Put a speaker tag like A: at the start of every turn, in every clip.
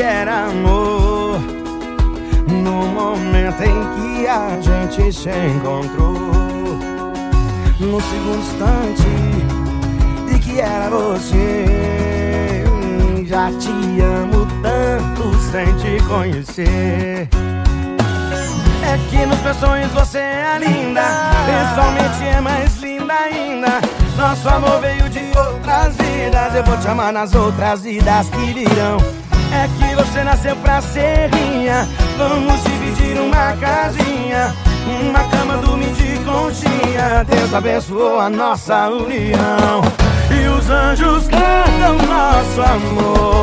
A: era amor. No momento em que a gente se encontrou. No segundo instante de que era você. Já te amo tanto sem te conhecer. É que nos meus sonhos você é linda. Pessoalmente é mais linda ainda. Nosso amor veio de outras vidas. Eu vou te amar nas outras vidas que virão é que você nasceu pra ser minha. Vamos dividir uma casinha Uma cama, dormir de conchinha. Deus abençoou a nossa união. E os anjos cantam nosso amor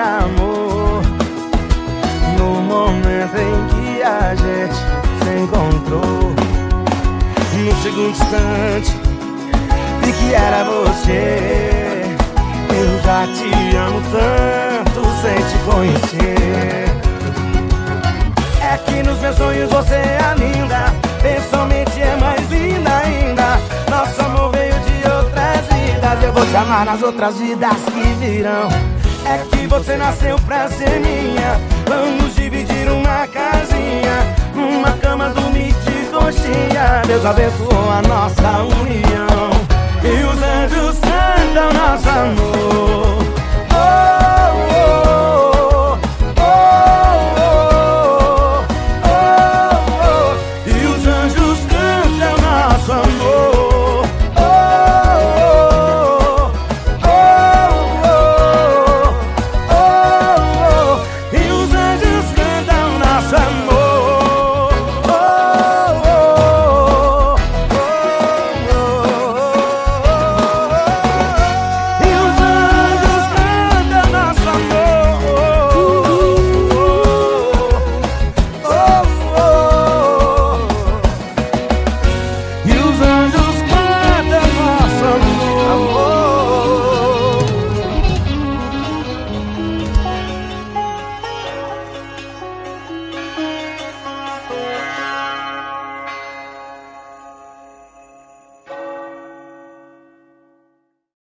A: amor. No momento em que a gente se encontrou. No segundo instante vi que era você. Eu já te amo tanto sem te conhecer. É que nos meus sonhos você é linda. Pessoalmente é mais linda ainda. Nosso amor veio de outras vidas. Eu vou te amar nas outras vidas que virão. É que você nasceu pra ser minha. Vamos dividir uma casinha. Uma cama, dormir de coxinha. Deus abençoou a nossa união.